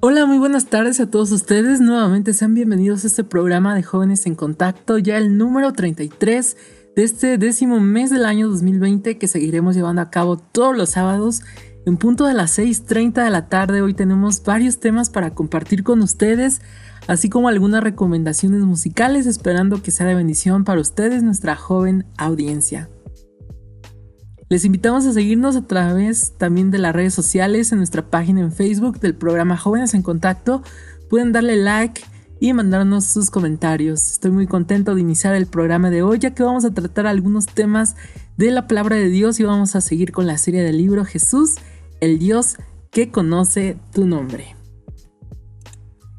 Hola, muy buenas tardes a todos ustedes. Nuevamente sean bienvenidos a este programa de Jóvenes en Contacto, ya el número 33 de este décimo mes del año 2020 que seguiremos llevando a cabo todos los sábados en punto de las 6.30 de la tarde. Hoy tenemos varios temas para compartir con ustedes, así como algunas recomendaciones musicales, esperando que sea de bendición para ustedes, nuestra joven audiencia. Les invitamos a seguirnos a través también de las redes sociales en nuestra página en Facebook del programa Jóvenes en Contacto. Pueden darle like y mandarnos sus comentarios. Estoy muy contento de iniciar el programa de hoy ya que vamos a tratar algunos temas de la palabra de Dios y vamos a seguir con la serie del libro Jesús, el Dios que conoce tu nombre.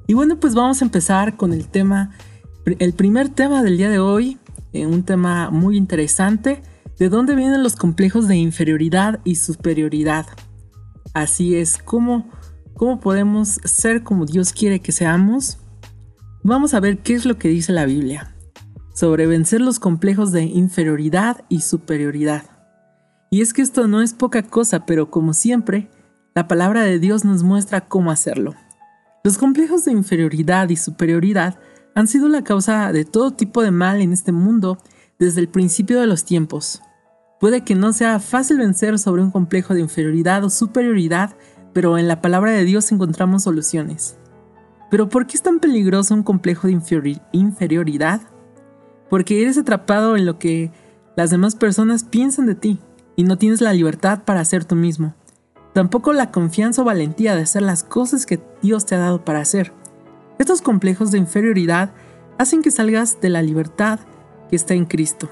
Y bueno, pues vamos a empezar con el tema, el primer tema del día de hoy, eh, un tema muy interesante ¿De dónde vienen los complejos de inferioridad y superioridad? Así es, ¿cómo, cómo podemos ser como Dios quiere que seamos? Vamos a ver qué es lo que dice la Biblia sobre vencer los complejos de inferioridad y superioridad. Y es que esto no es poca cosa, pero como siempre, la palabra de Dios nos muestra cómo hacerlo. Los complejos de inferioridad y superioridad han sido la causa de todo tipo de mal en este mundo desde el principio de los tiempos. Puede que no sea fácil vencer sobre un complejo de inferioridad o superioridad, pero en la palabra de Dios encontramos soluciones. Pero ¿por qué es tan peligroso un complejo de inferioridad? Porque eres atrapado en lo que las demás personas piensan de ti y no tienes la libertad para ser tú mismo. Tampoco la confianza o valentía de hacer las cosas que Dios te ha dado para hacer. Estos complejos de inferioridad hacen que salgas de la libertad que está en Cristo.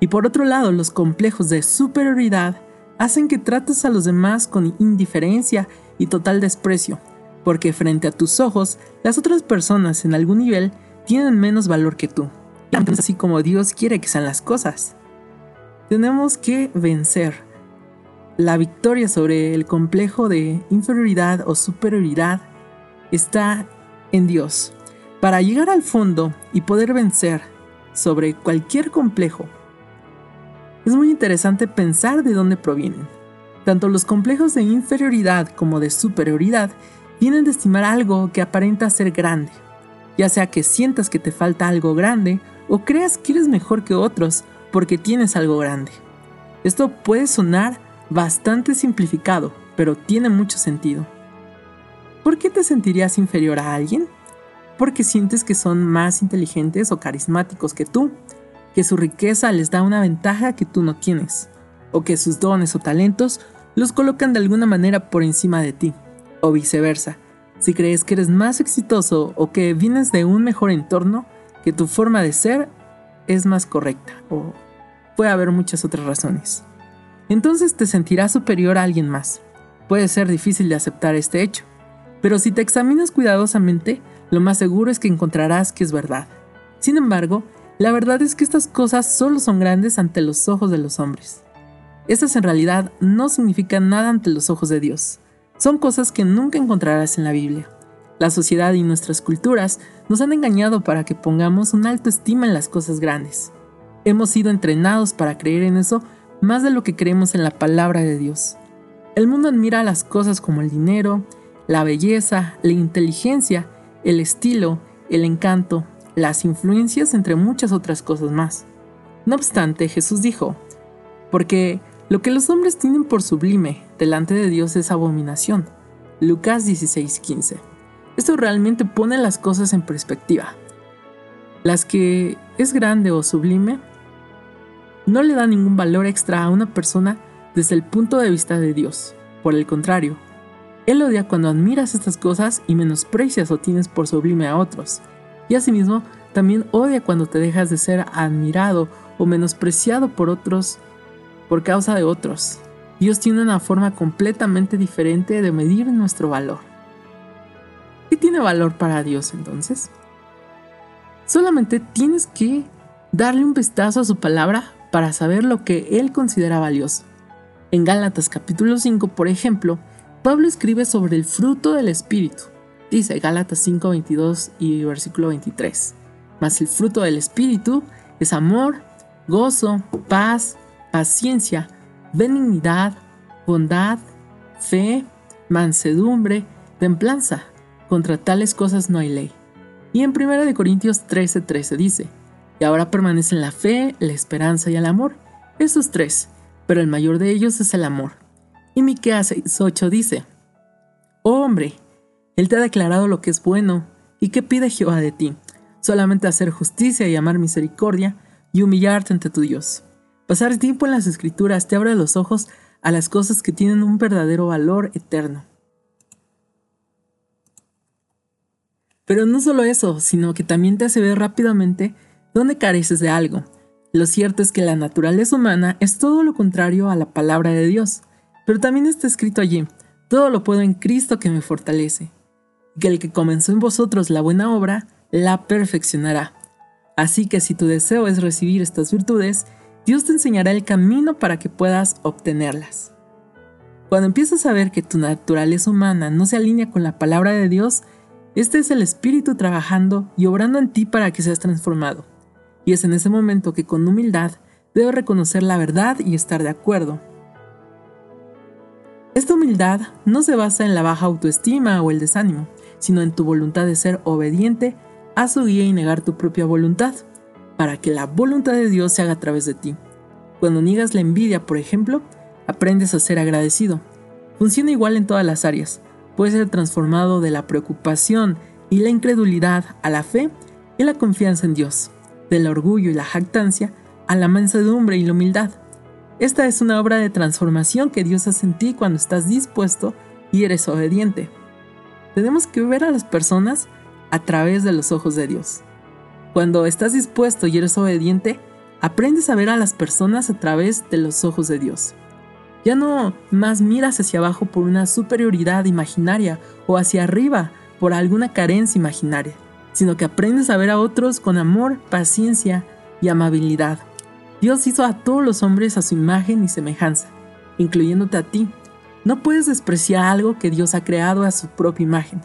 Y por otro lado, los complejos de superioridad hacen que trates a los demás con indiferencia y total desprecio, porque frente a tus ojos, las otras personas en algún nivel tienen menos valor que tú, así como Dios quiere que sean las cosas. Tenemos que vencer. La victoria sobre el complejo de inferioridad o superioridad está en Dios. Para llegar al fondo y poder vencer sobre cualquier complejo, es muy interesante pensar de dónde provienen. Tanto los complejos de inferioridad como de superioridad vienen de estimar algo que aparenta ser grande, ya sea que sientas que te falta algo grande o creas que eres mejor que otros porque tienes algo grande. Esto puede sonar bastante simplificado, pero tiene mucho sentido. ¿Por qué te sentirías inferior a alguien? Porque sientes que son más inteligentes o carismáticos que tú, que su riqueza les da una ventaja que tú no tienes, o que sus dones o talentos los colocan de alguna manera por encima de ti, o viceversa. Si crees que eres más exitoso o que vienes de un mejor entorno, que tu forma de ser es más correcta, o puede haber muchas otras razones. Entonces te sentirás superior a alguien más. Puede ser difícil de aceptar este hecho, pero si te examinas cuidadosamente, lo más seguro es que encontrarás que es verdad. Sin embargo, la verdad es que estas cosas solo son grandes ante los ojos de los hombres. Estas en realidad no significan nada ante los ojos de Dios. Son cosas que nunca encontrarás en la Biblia. La sociedad y nuestras culturas nos han engañado para que pongamos una alta estima en las cosas grandes. Hemos sido entrenados para creer en eso más de lo que creemos en la palabra de Dios. El mundo admira las cosas como el dinero, la belleza, la inteligencia, el estilo, el encanto, las influencias, entre muchas otras cosas más. No obstante, Jesús dijo, porque lo que los hombres tienen por sublime delante de Dios es abominación. Lucas 16:15. Esto realmente pone las cosas en perspectiva. Las que es grande o sublime no le da ningún valor extra a una persona desde el punto de vista de Dios. Por el contrario, Él odia cuando admiras estas cosas y menosprecias o tienes por sublime a otros y asimismo también odia cuando te dejas de ser admirado o menospreciado por otros por causa de otros. Dios tiene una forma completamente diferente de medir nuestro valor. ¿Qué tiene valor para Dios entonces? Solamente tienes que darle un vistazo a su palabra para saber lo que Él considera valioso. En Gálatas capítulo 5, por ejemplo, Pablo escribe sobre el fruto del Espíritu, Dice Gálatas 5, 22 y versículo 23. Mas el fruto del Espíritu es amor, gozo, paz, paciencia, benignidad, bondad, fe, mansedumbre, templanza. Contra tales cosas no hay ley. Y en 1 Corintios 13:13 13 dice, y ahora permanecen la fe, la esperanza y el amor, esos tres, pero el mayor de ellos es el amor. Y Miqueas 6:8 dice, Oh hombre, él te ha declarado lo que es bueno, y qué pide Jehová de ti, solamente hacer justicia y amar misericordia y humillarte ante tu Dios. Pasar tiempo en las escrituras te abre los ojos a las cosas que tienen un verdadero valor eterno. Pero no solo eso, sino que también te hace ver rápidamente dónde careces de algo. Lo cierto es que la naturaleza humana es todo lo contrario a la palabra de Dios, pero también está escrito allí, todo lo puedo en Cristo que me fortalece, que el que comenzó en vosotros la buena obra, la perfeccionará. Así que si tu deseo es recibir estas virtudes, Dios te enseñará el camino para que puedas obtenerlas. Cuando empiezas a ver que tu naturaleza humana no se alinea con la palabra de Dios, este es el Espíritu trabajando y obrando en ti para que seas transformado. Y es en ese momento que con humildad debes reconocer la verdad y estar de acuerdo. Esta humildad no se basa en la baja autoestima o el desánimo, sino en tu voluntad de ser obediente a su guía y negar tu propia voluntad, para que la voluntad de Dios se haga a través de ti. Cuando niegas la envidia, por ejemplo, aprendes a ser agradecido. Funciona igual en todas las áreas puede ser transformado de la preocupación y la incredulidad a la fe y la confianza en Dios, del orgullo y la jactancia a la mansedumbre y la humildad. Esta es una obra de transformación que Dios hace en ti cuando estás dispuesto y eres obediente. Tenemos que ver a las personas a través de los ojos de Dios. Cuando estás dispuesto y eres obediente, aprendes a ver a las personas a través de los ojos de Dios. Ya no más miras hacia abajo por una superioridad imaginaria o hacia arriba por alguna carencia imaginaria, sino que aprendes a ver a otros con amor, paciencia y amabilidad. Dios hizo a todos los hombres a su imagen y semejanza, incluyéndote a ti. No puedes despreciar algo que Dios ha creado a su propia imagen.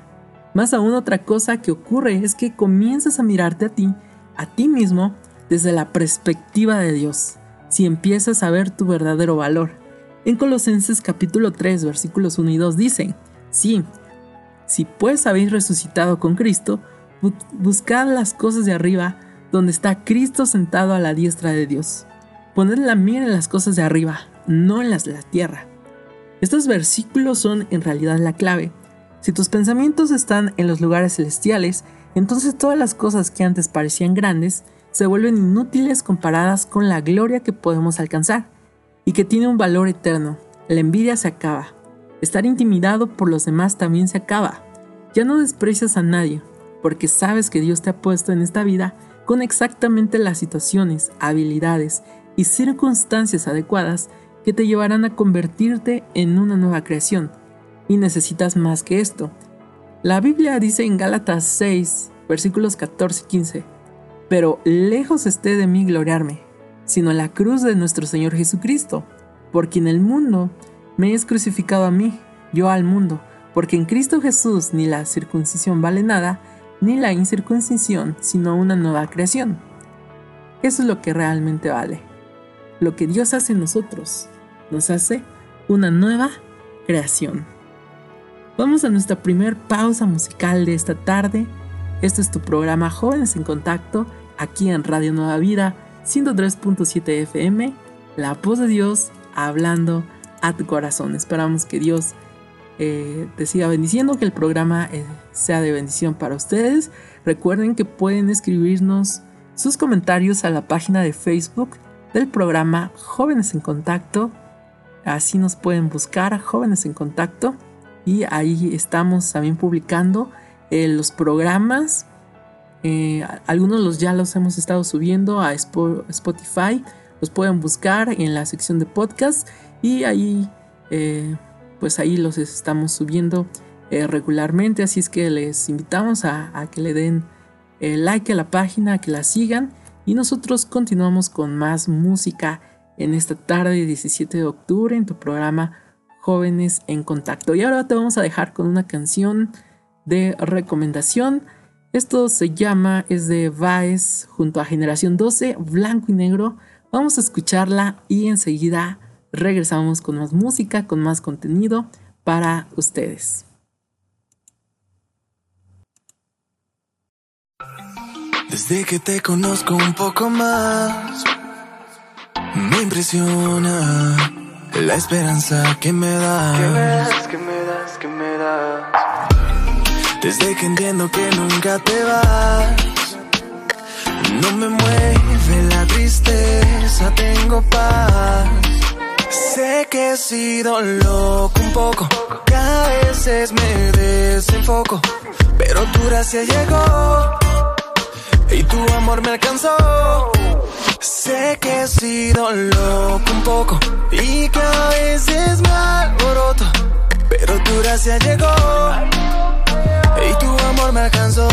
Más aún otra cosa que ocurre es que comienzas a mirarte a ti, a ti mismo, desde la perspectiva de Dios, si empiezas a ver tu verdadero valor. En Colosenses capítulo 3 versículos 1 y 2 dicen, sí, si pues habéis resucitado con Cristo, buscad las cosas de arriba, donde está Cristo sentado a la diestra de Dios. Poned la mira en las cosas de arriba, no en las de la tierra. Estos versículos son en realidad la clave. Si tus pensamientos están en los lugares celestiales, entonces todas las cosas que antes parecían grandes se vuelven inútiles comparadas con la gloria que podemos alcanzar y que tiene un valor eterno. La envidia se acaba. Estar intimidado por los demás también se acaba. Ya no desprecias a nadie, porque sabes que Dios te ha puesto en esta vida con exactamente las situaciones, habilidades y circunstancias adecuadas que te llevarán a convertirte en una nueva creación. Y necesitas más que esto. La Biblia dice en Gálatas 6, versículos 14 y 15, pero lejos esté de mí gloriarme sino la cruz de nuestro Señor Jesucristo, porque en el mundo me es crucificado a mí, yo al mundo, porque en Cristo Jesús ni la circuncisión vale nada, ni la incircuncisión, sino una nueva creación. Eso es lo que realmente vale. Lo que Dios hace en nosotros, nos hace una nueva creación. Vamos a nuestra primer pausa musical de esta tarde. Este es tu programa Jóvenes en Contacto, aquí en Radio Nueva Vida 103.7 FM, la voz de Dios hablando a tu corazón. Esperamos que Dios eh, te siga bendiciendo, que el programa eh, sea de bendición para ustedes. Recuerden que pueden escribirnos sus comentarios a la página de Facebook del programa Jóvenes en Contacto. Así nos pueden buscar, Jóvenes en Contacto. Y ahí estamos también publicando eh, los programas eh, algunos los ya los hemos estado subiendo a Spotify. Los pueden buscar en la sección de podcast y ahí, eh, pues ahí los estamos subiendo regularmente. Así es que les invitamos a, a que le den like a la página, a que la sigan. Y nosotros continuamos con más música en esta tarde 17 de octubre en tu programa Jóvenes en Contacto. Y ahora te vamos a dejar con una canción de recomendación. Esto se llama, es de Baez junto a Generación 12, blanco y negro. Vamos a escucharla y enseguida regresamos con más música, con más contenido para ustedes. Desde que te conozco un poco más me impresiona la esperanza que me das. Que me das, que me das, que me das. Desde que entiendo que nunca te vas, no me mueve la tristeza, tengo paz. Sé que he sido loco un poco, que a veces me desenfoco, pero tu gracia llegó y tu amor me alcanzó. Sé que he sido loco un poco y que a veces me alboroto, pero tu gracia llegó y tu amor me alcanzó.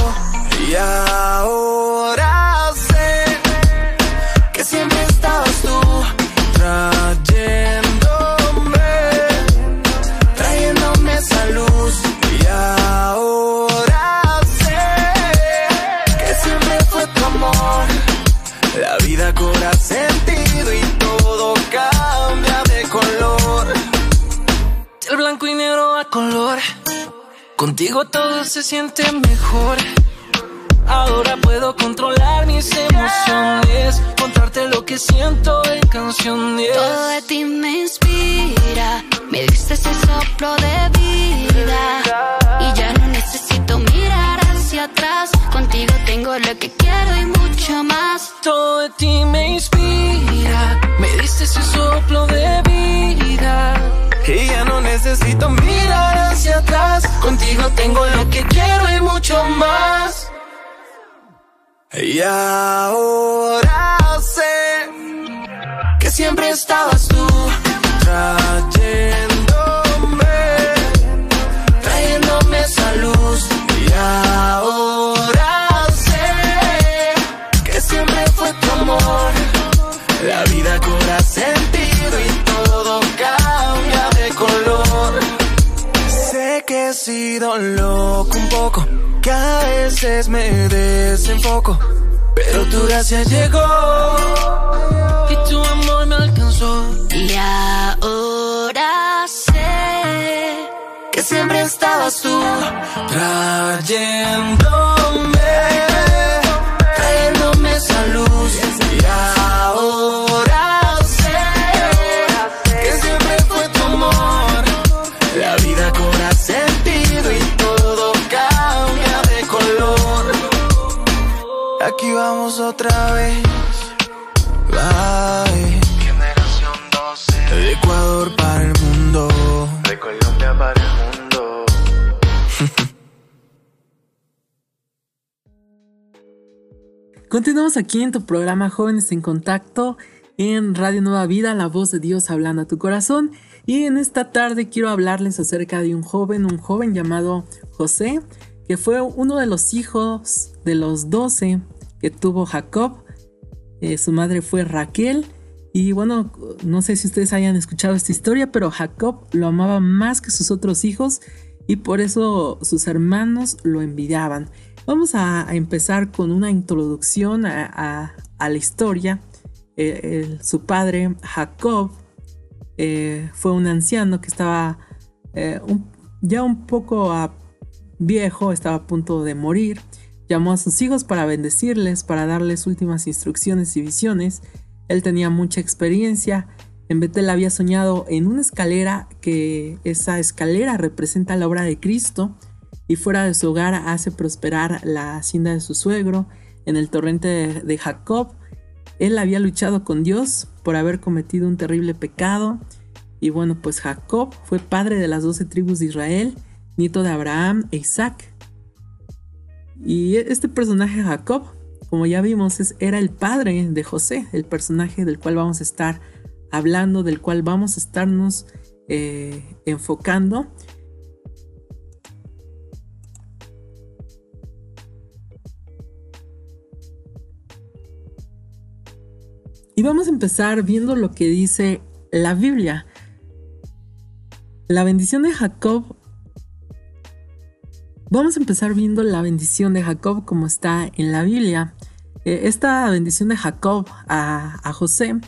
Y ahora sé que siempre estabas tú trayéndome, color. Contigo todo se siente mejor. Ahora puedo controlar mis emociones, contarte lo que siento en canciones. Todo de ti me inspira, me diste ese soplo de vida. Y ya no necesito mirar hacia atrás, contigo tengo lo que quiero y mucho más. Todo de ti me inspira, me diste ese soplo de vida. Y ya no necesito mirar hacia atrás. Contigo tengo lo que quiero y mucho más. Y ahora sé que siempre estabas tú he sido loco un poco, que a veces me desenfoco, pero tu gracia llegó. Y tu amor me alcanzó. Y ahora sé que siempre estabas tú trayéndome, Aquí vamos otra vez. Bye. Generación 12. De Ecuador para el mundo. De Colombia para el mundo. Continuamos aquí en tu programa Jóvenes en Contacto en Radio Nueva Vida, la voz de Dios hablando a tu corazón. Y en esta tarde quiero hablarles acerca de un joven, un joven llamado José, que fue uno de los hijos de los doce que tuvo Jacob. Eh, su madre fue Raquel. Y bueno, no sé si ustedes hayan escuchado esta historia, pero Jacob lo amaba más que sus otros hijos y por eso sus hermanos lo envidiaban. Vamos a, empezar con una introducción a, la historia. Eh, su padre, Jacob, eh, fue un anciano que estaba ya un poco viejo, estaba a punto de morir. Llamó a sus hijos para bendecirles, para darles últimas instrucciones y visiones. Él tenía mucha experiencia. En Betel había soñado en una escalera que esa escalera representa la obra de Cristo y fuera de su hogar hace prosperar la hacienda de su suegro. En el torrente de, Jacob, él había luchado con Dios por haber cometido un terrible pecado. Y bueno, pues Jacob fue padre de las doce tribus de Israel, nieto de Abraham e Isaac. Y este personaje Jacob, como ya vimos, es- era el padre de José, el personaje del cual vamos a estar hablando, del cual vamos a estarnos eh, enfocando. Y vamos a empezar viendo lo que dice la Biblia. La bendición de Jacob. Vamos a empezar viendo la bendición de Jacob como está en la Biblia. Eh, esta bendición de Jacob a, José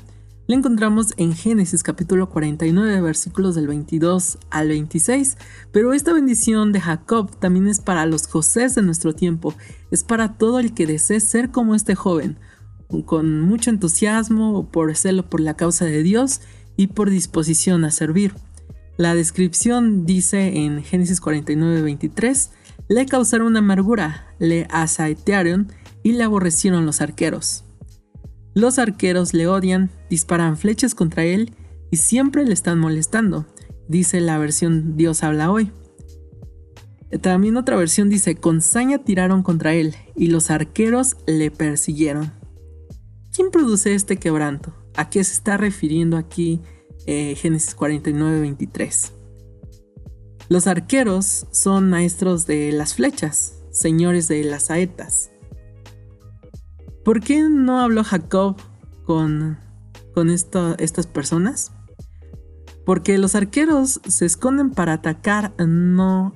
la encontramos en Génesis capítulo 49 versículos del 22 al 26, pero esta bendición de Jacob también es para los Josés de nuestro tiempo, es para todo el que desee ser como este joven, con mucho entusiasmo, por celo por la causa de Dios y por disposición a servir. La descripción dice en Génesis 49, 23, le causaron amargura, le asaetearon y le aborrecieron los arqueros. Los arqueros le odian, disparan flechas contra él y siempre le están molestando, dice la versión Dios habla hoy. También otra versión dice, con saña tiraron contra él y los arqueros le persiguieron. ¿Quién produce este quebranto? ¿A qué se está refiriendo aquí eh, Génesis 49, 23? Los arqueros son maestros de las flechas, señores de las saetas. ¿Por qué no habló Jacob con, con estas personas? Porque los arqueros se esconden para atacar no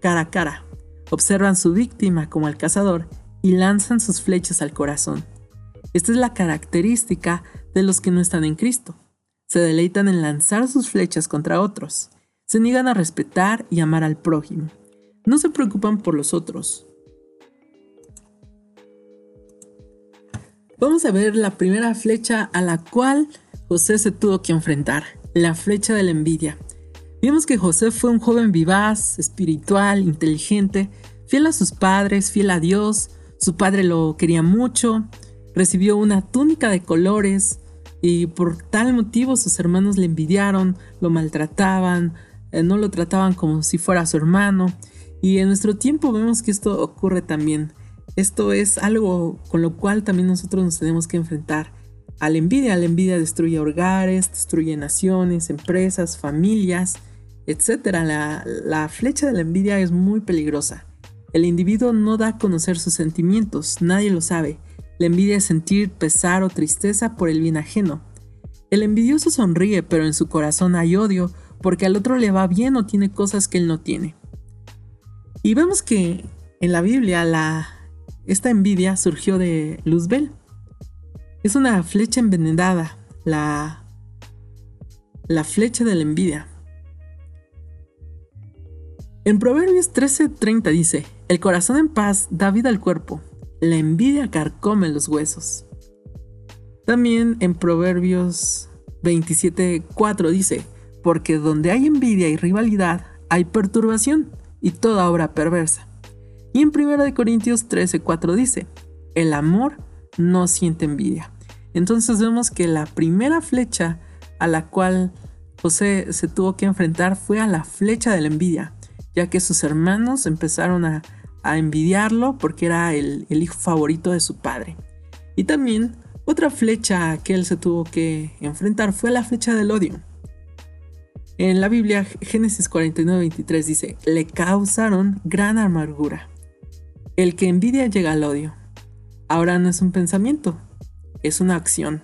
cara a cara. Observan su víctima como el cazador y lanzan sus flechas al corazón. Esta es la característica de los que no están en Cristo. Se deleitan en lanzar sus flechas contra otros. Se niegan a respetar y amar al prójimo. No se preocupan por los otros. Vamos a ver la primera flecha a la cual José se tuvo que enfrentar, la flecha de la envidia. Vimos que José fue un joven vivaz, espiritual, inteligente, fiel a sus padres, fiel a Dios, su padre lo quería mucho, recibió una túnica de colores y por tal motivo sus hermanos le envidiaron, lo maltrataban, eh, no lo trataban como si fuera su hermano. Y en nuestro tiempo vemos que esto ocurre también. Esto es algo con lo cual también nosotros nos tenemos que enfrentar a la envidia. La envidia destruye hogares, destruye naciones, empresas, familias, etc. La, la flecha de la envidia es muy peligrosa. El individuo no da a conocer sus sentimientos, nadie lo sabe. La envidia es sentir pesar o tristeza por el bien ajeno. El envidioso sonríe, pero en su corazón hay odio porque al otro le va bien o tiene cosas que él no tiene. Y vemos que en la Biblia la, esta envidia surgió de Luzbel. Es una flecha envenenada, la, la flecha de la envidia. En Proverbios 13:30 dice, el corazón en paz da vida al cuerpo, la envidia carcome los huesos. También en Proverbios 27.4 dice, porque donde hay envidia y rivalidad, hay perturbación y toda obra perversa. Y en 1 Corintios 13.4 dice, el amor no siente envidia. Entonces vemos que la primera flecha a la cual José se tuvo que enfrentar fue a la flecha de la envidia, ya que sus hermanos empezaron a a envidiarlo porque era el, hijo favorito de su padre. Y también otra flecha que él se tuvo que enfrentar fue la flecha del odio. En la Biblia, Génesis 49-23 dice, le causaron gran amargura. El que envidia llega al odio. Ahora no es un pensamiento, es una acción.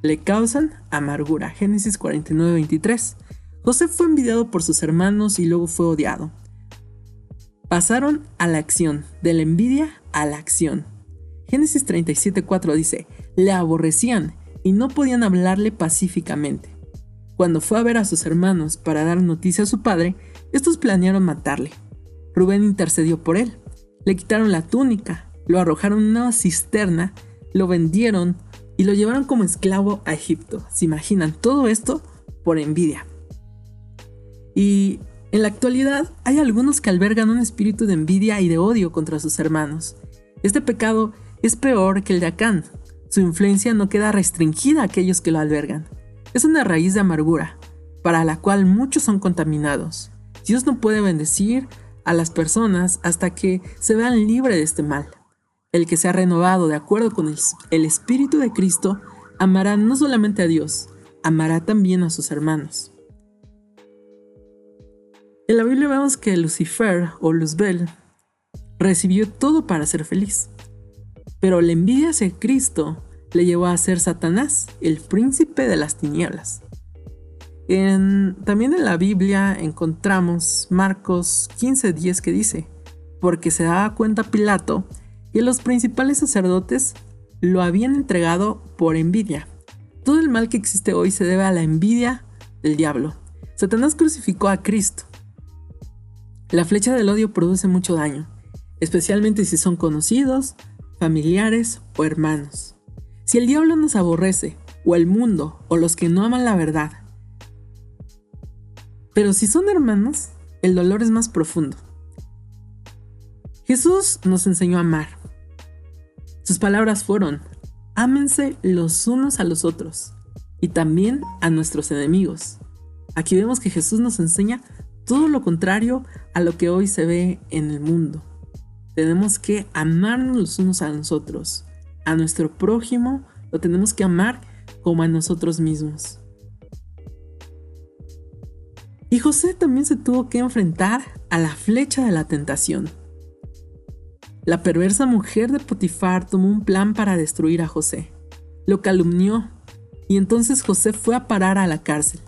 Le causan amargura. Génesis 49-23. José fue envidiado por sus hermanos y luego fue odiado. Pasaron a la acción, de la envidia a la acción. Génesis 37:4 dice, le aborrecían y no podían hablarle pacíficamente. Cuando fue a ver a sus hermanos para dar noticia a su padre, estos planearon matarle. Rubén intercedió por él. Le quitaron la túnica, lo arrojaron en una cisterna, lo vendieron y lo llevaron como esclavo a Egipto. ¿Se imaginan todo esto por envidia? Y en la actualidad hay algunos que albergan un espíritu de envidia y de odio contra sus hermanos. Este pecado es peor que el de Acán. Su influencia no queda restringida a aquellos que lo albergan. Es una raíz de amargura, para la cual muchos son contaminados. Dios no puede bendecir a las personas hasta que se vean libres de este mal. El que se ha renovado de acuerdo con el, Espíritu de Cristo amará no solamente a Dios, amará también a sus hermanos. En la Biblia vemos que Lucifer o Luzbel recibió todo para ser feliz, pero la envidia hacia Cristo le llevó a ser Satanás, el príncipe de las tinieblas. también en la Biblia encontramos Marcos 15:10 que dice, porque se daba cuenta Pilato que los principales sacerdotes lo habían entregado por envidia. Todo el mal que existe hoy se debe a la envidia del diablo. Satanás crucificó a Cristo. La flecha del odio produce mucho daño, especialmente si son conocidos, familiares o hermanos. Si el diablo nos aborrece, o el mundo, o los que no aman la verdad, pero si son hermanos, el dolor es más profundo. Jesús nos enseñó a amar. Sus palabras fueron, ámense los unos a los otros y también a nuestros enemigos. Aquí vemos que Jesús nos enseña todo lo contrario a lo que hoy se ve en el mundo. Tenemos que amarnos los unos a nosotros. A nuestro prójimo lo tenemos que amar como a nosotros mismos. Y José también se tuvo que enfrentar a la flecha de la tentación. La perversa mujer de Potifar tomó un plan para destruir a José. Lo calumnió y entonces José fue a parar a la cárcel.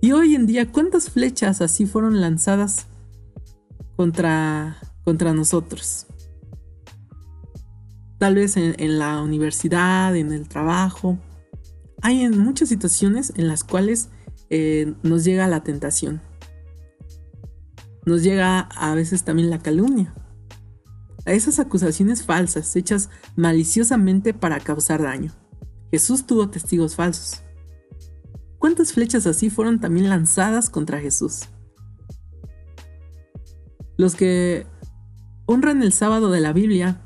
Y hoy en día, ¿cuántas flechas así fueron lanzadas contra, contra nosotros? Tal vez en, la universidad, en el trabajo. Hay en muchas situaciones en las cuales eh, nos llega la tentación. Nos llega a veces también la calumnia a esas acusaciones falsas hechas maliciosamente para causar daño. Jesús tuvo testigos falsos. ¿Cuántas flechas así fueron también lanzadas contra Jesús? Los que honran el sábado de la Biblia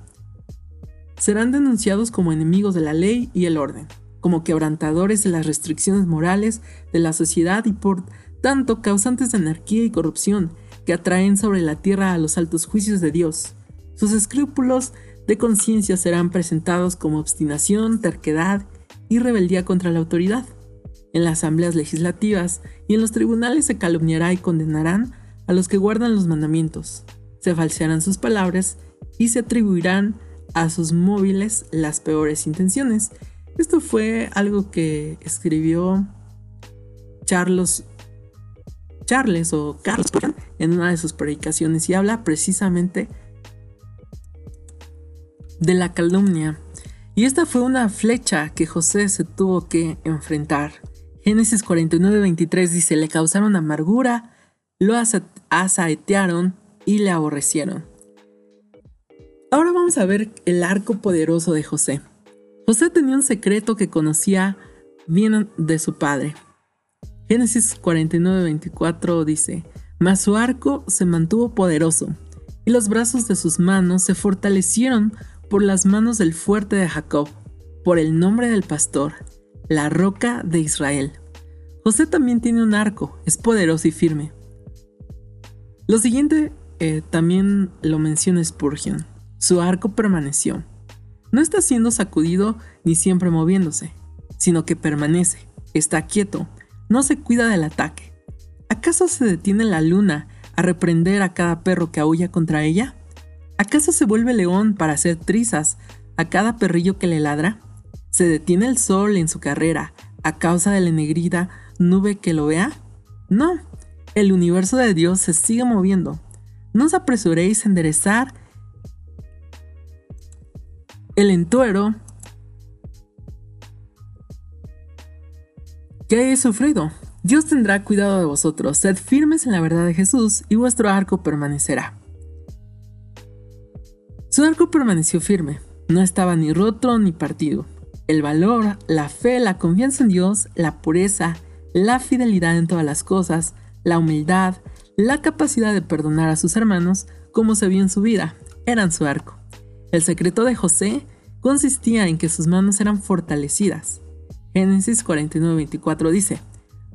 serán denunciados como enemigos de la ley y el orden, como quebrantadores de las restricciones morales de la sociedad y por tanto causantes de anarquía y corrupción que atraen sobre la tierra a los altos juicios de Dios sus escrúpulos de conciencia serán presentados como obstinación, terquedad y rebeldía contra la autoridad. En las asambleas legislativas y en los tribunales se calumniará y condenarán a los que guardan los mandamientos. Se falsearán sus palabras y se atribuirán a sus móviles las peores intenciones. Esto fue algo que escribió Charles, Charles o Carlos en una de sus predicaciones y habla precisamente de la calumnia. Y esta fue una flecha que José se tuvo que enfrentar. Génesis 49:23 dice, le causaron amargura, lo asaetearon y le aborrecieron. Ahora vamos a ver el arco poderoso de José. José tenía un secreto que conocía bien de su padre. Génesis 49:24 dice, mas su arco se mantuvo poderoso, y los brazos de sus manos se fortalecieron por las manos del fuerte de Jacob, por el nombre del pastor, la roca de Israel. José también tiene un arco, es poderoso y firme. Lo siguiente eh, también lo menciona Spurgeon. Su arco permaneció. No está siendo sacudido ni siempre moviéndose, sino que permanece, está quieto, no se cuida del ataque. ¿Acaso se detiene la luna a reprender a cada perro que aúlla contra ella? ¿Acaso se vuelve león para hacer trizas a cada perrillo que le ladra? ¿Se detiene el sol en su carrera a causa de la negrida nube que lo vea? No, el universo de Dios se sigue moviendo. No os apresuréis a enderezar el entuero que hayáis sufrido. Dios tendrá cuidado de vosotros, sed firmes en la verdad de Jesús y vuestro arco permanecerá. Su arco permaneció firme, no estaba ni roto ni partido. El valor, la fe, la confianza en Dios, la pureza, la fidelidad en todas las cosas, la humildad, la capacidad de perdonar a sus hermanos, como se vio en su vida, eran su arco. El secreto de José consistía en que sus manos eran fortalecidas. Génesis 49:24 dice,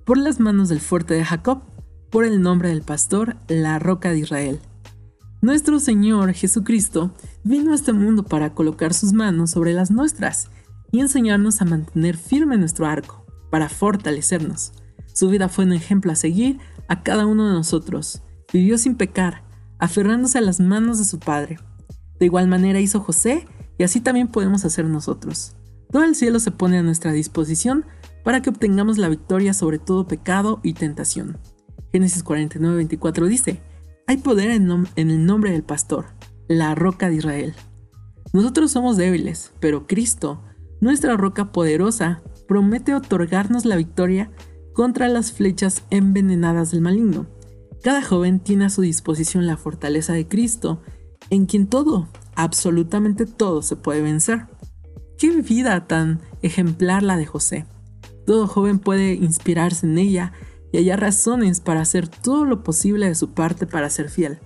por las manos del fuerte de Jacob, por el nombre del pastor, la roca de Israel. Nuestro Señor Jesucristo vino a este mundo para colocar sus manos sobre las nuestras y enseñarnos a mantener firme nuestro arco, para fortalecernos. Su vida fue un ejemplo a seguir a cada uno de nosotros. Vivió sin pecar, aferrándose a las manos de su Padre. De igual manera hizo José y así también podemos hacer nosotros. Todo el cielo se pone a nuestra disposición para que obtengamos la victoria sobre todo pecado y tentación. Génesis 49:24 dice, hay poder en, el nombre del pastor, la roca de Israel. Nosotros somos débiles, pero Cristo nuestra roca poderosa, promete otorgarnos la victoria contra las flechas envenenadas del maligno. Cada joven tiene a su disposición la fortaleza de Cristo, en quien todo, absolutamente todo se puede vencer. Qué vida tan ejemplar la de José. Todo joven puede inspirarse en ella y hallar razones para hacer todo lo posible de su parte para ser fiel.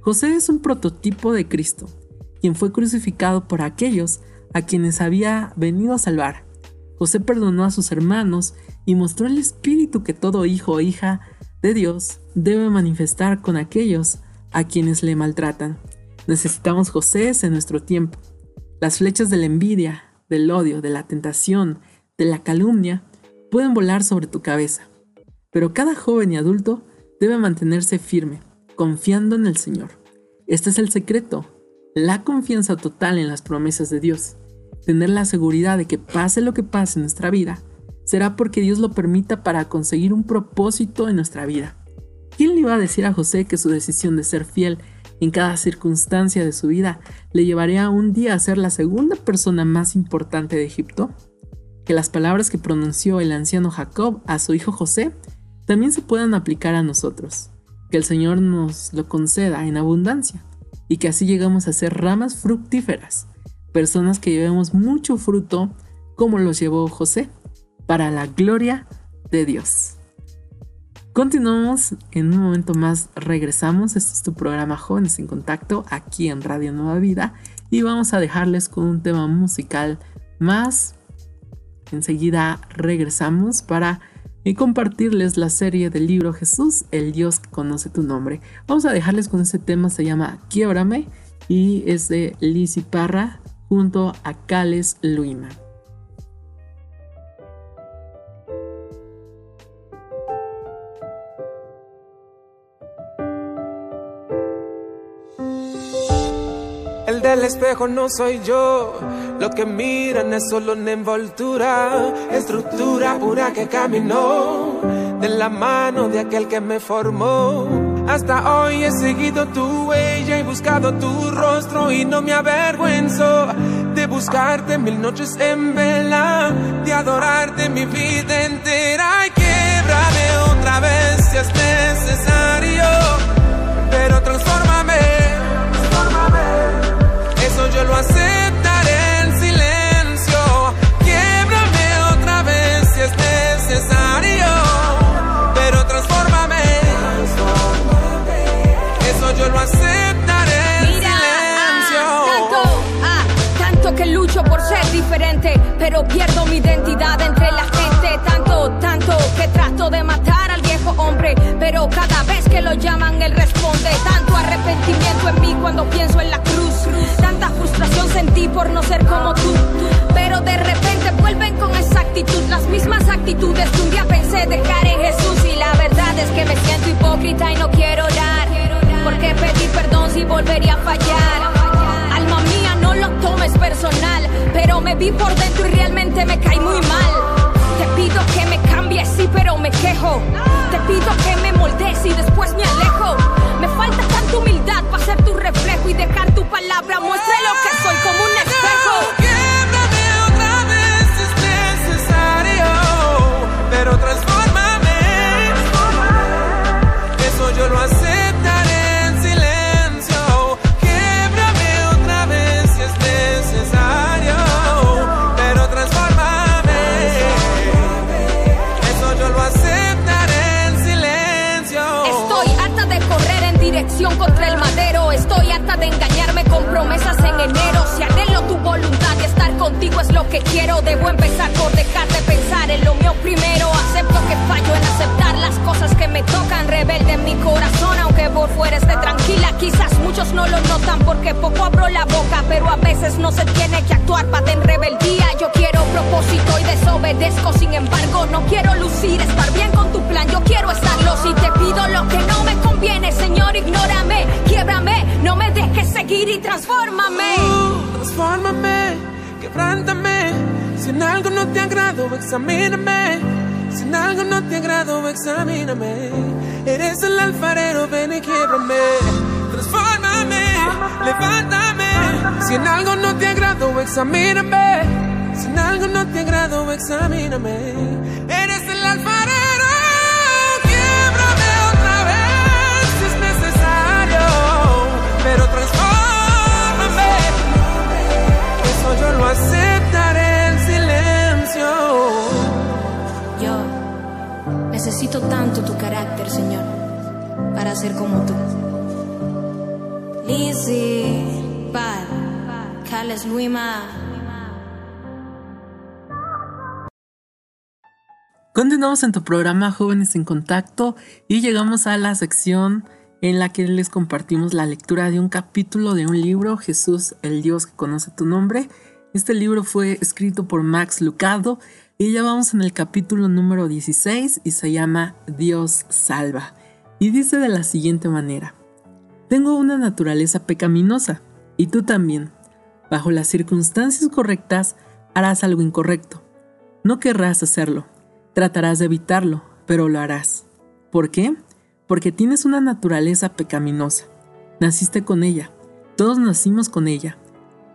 José es un prototipo de Cristo, quien fue crucificado por aquellos a quienes había venido a salvar. José perdonó a sus hermanos y mostró el espíritu que todo hijo o hija de Dios debe manifestar con aquellos a quienes le maltratan. Necesitamos José en nuestro tiempo. Las flechas de la envidia, del odio, de la tentación, de la calumnia, pueden volar sobre tu cabeza. Pero cada joven y adulto debe mantenerse firme, confiando en el Señor. Este es el secreto, la confianza total en las promesas de Dios. Tener la seguridad de que pase lo que pase en nuestra vida, será porque Dios lo permita para conseguir un propósito en nuestra vida. ¿Quién le iba a decir a José que su decisión de ser fiel en cada circunstancia de su vida le llevaría un día a ser la segunda persona más importante de Egipto? Que las palabras que pronunció el anciano Jacob a su hijo José también se puedan aplicar a nosotros. Que el Señor nos lo conceda en abundancia y que así llegamos a ser ramas fructíferas, personas que llevemos mucho fruto como los llevó José, para la gloria de Dios. Continuamos, en un momento más regresamos, este es tu programa Jóvenes en Contacto aquí en Radio Nueva Vida y vamos a dejarles con un tema musical más. Enseguida regresamos para eh, compartirles la serie del libro Jesús, el Dios que conoce tu nombre. Vamos a dejarles con ese tema, se llama Quiebrame y es de Lizzy Parra junto a Cales Luima. Del espejo no soy yo. Lo que miran es solo una envoltura, estructura pura que caminó de la mano de aquel que me formó. Hasta hoy he seguido tu huella y buscado tu rostro y no me avergüenzo de buscarte mil noches en vela, de adorarte mi vida entera y quiebrame otra vez si es necesario, pero transfórmame lo aceptaré en silencio. Quiebrame otra vez si es necesario, pero transfórmame. Eso yo lo aceptaré en silencio. Ah, tanto, ah, tanto que lucho por ser diferente, pero pierdo mi identidad entre la gente. Tanto, tanto que trato de matar hombre, pero cada vez que lo llaman él responde. Tanto arrepentimiento en mí cuando pienso en la cruz Tanta frustración sentí por no ser como tú. Pero de repente vuelven con esa actitud, las mismas actitudes que un día pensé dejar en Jesús. Y la verdad es que me siento hipócrita y no quiero orar. Porque pedir perdón si volvería a fallar. Alma mía, no lo tomes personal. Pero me vi por dentro y realmente me caí muy mal. Te pido que me cambies, sí, pero me quejo. Te pido que me moldees y después me alejo. Me falta tanta humildad para ser tu reflejo y dejar tu palabra muestre lo que soy como un espejo. Porque poco abro la boca, pero a veces no se tiene que actuar para en rebeldía. Yo quiero propósito y desobedezco, sin embargo, no quiero lucir, estar bien con tu plan. Yo quiero estarlo si te pido lo que no me conviene, Señor, ignórame, quiebrame, no me dejes seguir y transfórmame. Uh, transfórmame, quebrántame. Si en algo no te agrado, examíname. Si en algo no te agrado, examíname. Eres el alfarero, ven y quiebrame. Levántame. Si en algo no te agrado, examíname. Si en algo no te agrado, examíname. Eres el alfarero. Quiebrame otra vez si es necesario. Pero transfórmame. Eso yo lo aceptaré en silencio. Yo necesito tanto tu carácter, Señor, para ser como tú. Continuamos en tu programa Jóvenes en Contacto y llegamos a la sección en la que les compartimos la lectura de un capítulo de un libro, Jesús, el Dios que conoce tu nombre. Este libro fue escrito por Max Lucado y ya vamos en el capítulo número 16 y se llama Dios salva. Y dice de la siguiente manera. Tengo una naturaleza pecaminosa, y tú también. Bajo las circunstancias correctas, harás algo incorrecto. No querrás hacerlo, tratarás de evitarlo, pero lo harás. ¿Por qué? Porque tienes una naturaleza pecaminosa. Naciste con ella, todos nacimos con ella.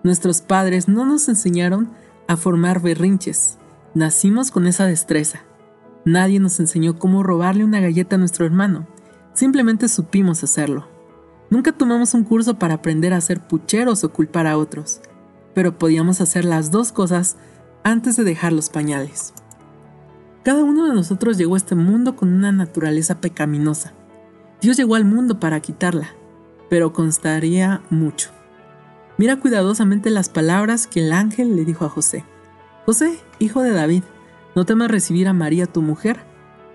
Nuestros padres no nos enseñaron a formar berrinches, nacimos con esa destreza. Nadie nos enseñó cómo robarle una galleta a nuestro hermano, simplemente supimos hacerlo. Nunca tomamos un curso para aprender a ser pucheros o culpar a otros, pero podíamos hacer las dos cosas antes de dejar los pañales. Cada uno de nosotros llegó a este mundo con una naturaleza pecaminosa. Dios llegó al mundo para quitarla, pero constaría mucho. Mira cuidadosamente las palabras que el ángel le dijo a José. José, hijo de David, no temas recibir a María tu mujer,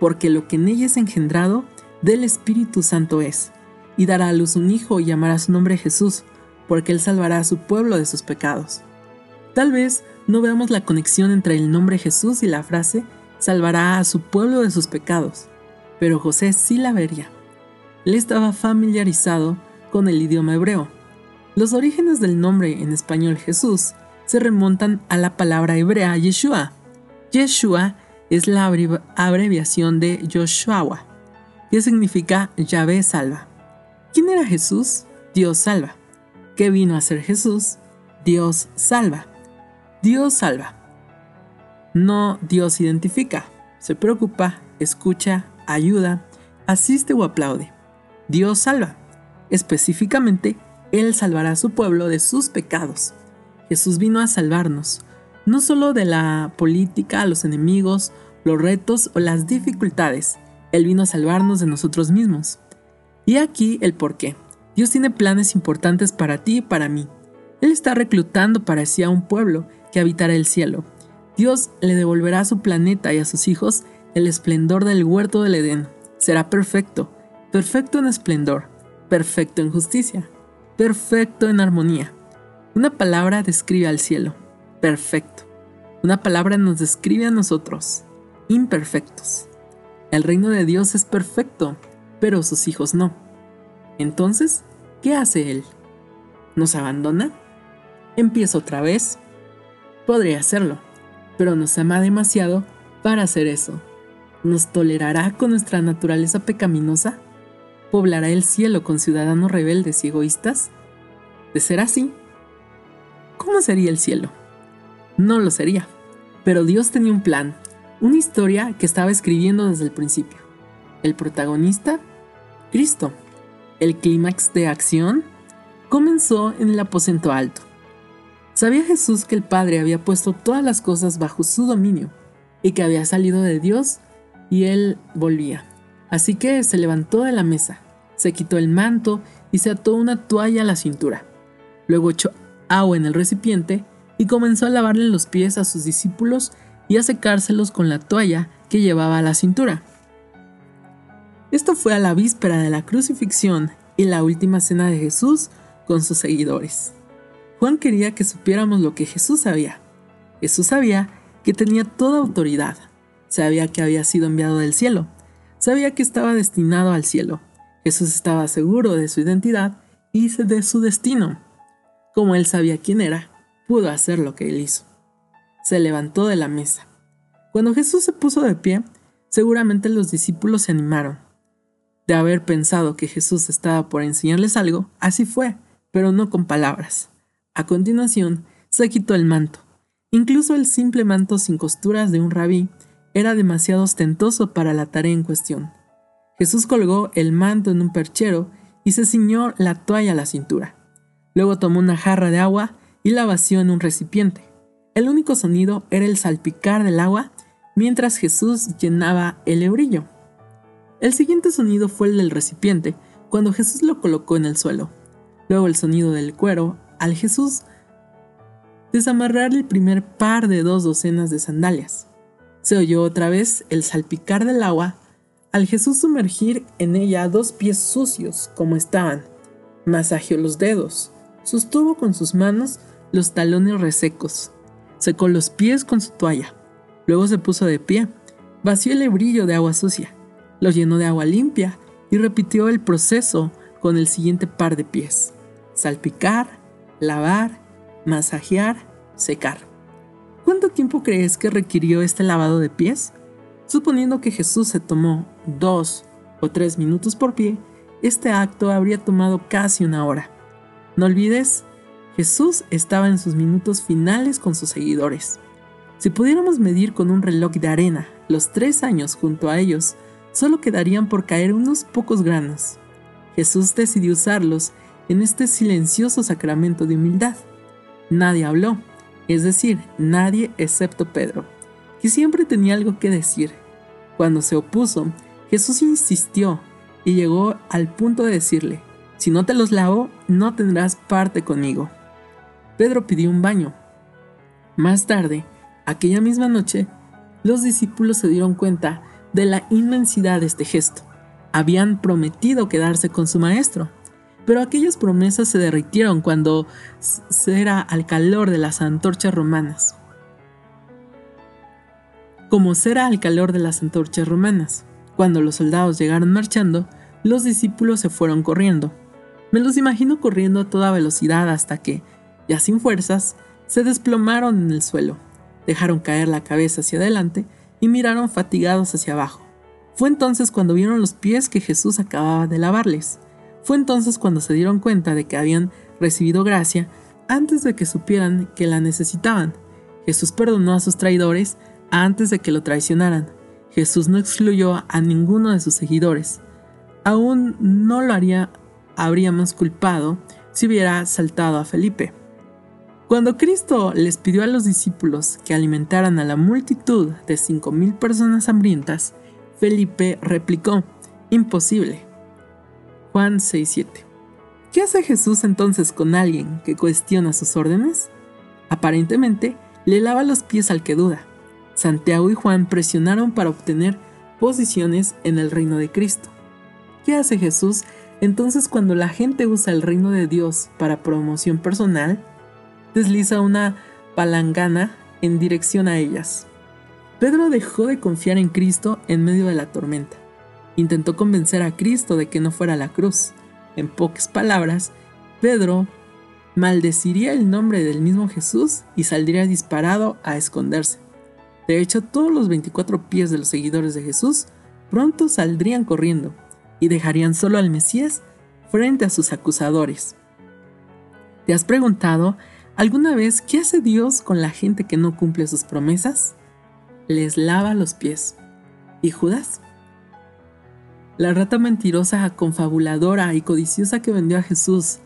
porque lo que en ella es engendrado del Espíritu Santo es y dará a luz un hijo y llamará su nombre Jesús, porque él salvará a su pueblo de sus pecados. Tal vez no veamos la conexión entre el nombre Jesús y la frase salvará a su pueblo de sus pecados, pero José sí la vería. Él estaba familiarizado con el idioma hebreo. Los orígenes del nombre en español Jesús se remontan a la palabra hebrea Yeshua. Yeshua es la abreviación de Joshua, que significa Yahvé salva. ¿Quién era Jesús? Dios salva. ¿Qué vino a ser Jesús? Dios salva. Dios salva. No Dios identifica, se preocupa, escucha, ayuda, asiste o aplaude. Dios salva. Específicamente, Él salvará a su pueblo de sus pecados. Jesús vino a salvarnos, no solo de la política, los enemigos, los retos o las dificultades. Él vino a salvarnos de nosotros mismos. Y aquí el por qué. Dios tiene planes importantes para ti y para mí. Él está reclutando para sí a un pueblo que habitará el cielo. Dios le devolverá a su planeta y a sus hijos el esplendor del huerto del Edén. Será perfecto, perfecto en esplendor, perfecto en justicia, perfecto en armonía. Una palabra describe al cielo, perfecto. Una palabra nos describe a nosotros, imperfectos. El reino de Dios es perfecto, pero sus hijos no. Entonces, ¿qué hace él? ¿Nos abandona? ¿Empieza otra vez? Podría hacerlo, pero nos ama demasiado para hacer eso. ¿Nos tolerará con nuestra naturaleza pecaminosa? ¿Poblará el cielo con ciudadanos rebeldes y egoístas? De ser así, ¿cómo sería el cielo? No lo sería, pero Dios tenía un plan, una historia que estaba escribiendo desde el principio. El protagonista, Cristo. El clímax de acción comenzó en el aposento alto. Sabía Jesús que el Padre había puesto todas las cosas bajo su dominio y que había salido de Dios y él volvía. Así que se levantó de la mesa, se quitó el manto y se ató una toalla a la cintura. Luego echó agua en el recipiente y comenzó a lavarle los pies a sus discípulos y a secárselos con la toalla que llevaba a la cintura. Esto fue a la víspera de la crucifixión y la última cena de Jesús con sus seguidores. Juan quería que supiéramos lo que Jesús sabía. Jesús sabía que tenía toda autoridad, sabía que había sido enviado del cielo, sabía que estaba destinado al cielo. Jesús estaba seguro de su identidad y de su destino. Como él sabía quién era, pudo hacer lo que él hizo. Se levantó de la mesa. Cuando Jesús se puso de pie, seguramente los discípulos se animaron de haber pensado que Jesús estaba por enseñarles algo, así fue, pero no con palabras. A continuación, se quitó el manto, Incluso el simple manto sin costuras de un rabí era demasiado ostentoso para la tarea en cuestión. Jesús colgó el manto en un perchero y se ciñó la toalla a la cintura. Luego tomó una jarra de agua y la vació en un recipiente. El único sonido era el salpicar del agua mientras Jesús llenaba el hebrillo. El siguiente sonido fue el del recipiente, cuando Jesús lo colocó en el suelo. Luego el sonido del cuero al Jesús desamarrar el primer par de dos docenas de sandalias. Se oyó otra vez el salpicar del agua al Jesús sumergir en ella dos pies sucios como estaban. Masajeó los dedos, sostuvo con sus manos los talones resecos, secó los pies con su toalla, luego se puso de pie, vació el hebrillo de agua sucia, lo llenó de agua limpia y repitió el proceso con el siguiente par de pies. Salpicar, lavar, masajear, secar. ¿Cuánto tiempo crees que requirió este lavado de pies? Suponiendo que Jesús se tomó dos o tres minutos por pie, este acto habría tomado casi una hora. No olvides, Jesús estaba en sus minutos finales con sus seguidores. Si pudiéramos medir con un reloj de arena los tres años junto a ellos, solo quedarían por caer unos pocos granos. Jesús decidió usarlos en este silencioso sacramento de humildad. Nadie habló, es decir, nadie excepto Pedro, que siempre tenía algo que decir. Cuando se opuso, Jesús insistió y llegó al punto de decirle, si no te los lavo, no tendrás parte conmigo. Pedro pidió un baño. Más tarde, aquella misma noche, los discípulos se dieron cuenta de la inmensidad de este gesto. Habían prometido quedarse con su maestro, pero aquellas promesas se derritieron cuando era al calor de las antorchas romanas. Como será al calor de las antorchas romanas. Cuando los soldados llegaron marchando, los discípulos se fueron corriendo. Me los imagino corriendo a toda velocidad hasta que, ya sin fuerzas, se desplomaron en el suelo, dejaron caer la cabeza hacia adelante y miraron fatigados hacia abajo. Fue entonces cuando vieron los pies que Jesús acababa de lavarles. Fue entonces cuando se dieron cuenta de que habían recibido gracia antes de que supieran que la necesitaban. Jesús perdonó a sus traidores antes de que lo traicionaran. Jesús no excluyó a ninguno de sus seguidores. Aún no lo haría, habríamos culpado si hubiera saltado a Felipe. Cuando Cristo les pidió a los discípulos que alimentaran a la multitud de cinco mil personas hambrientas, Felipe replicó, imposible. Juan 6:7. ¿Qué hace Jesús entonces con alguien que cuestiona sus órdenes? Aparentemente, le lava los pies al que duda. Santiago y Juan presionaron para obtener posiciones en el reino de Cristo. ¿Qué hace Jesús entonces cuando la gente usa el reino de Dios para promoción personal? Desliza una palangana en dirección a ellas. Pedro dejó de confiar en Cristo en medio de la tormenta. Intentó convencer a Cristo de que no fuera la cruz. En pocas palabras, Pedro maldeciría el nombre del mismo Jesús y saldría disparado a esconderse. De hecho, todos los 24 pies de los seguidores de Jesús pronto saldrían corriendo y dejarían solo al Mesías frente a sus acusadores. ¿Te has preguntado alguna vez qué hace Dios con la gente que no cumple sus promesas? Les lava los pies. ¿Y Judas? La rata mentirosa, confabuladora y codiciosa que vendió a Jesús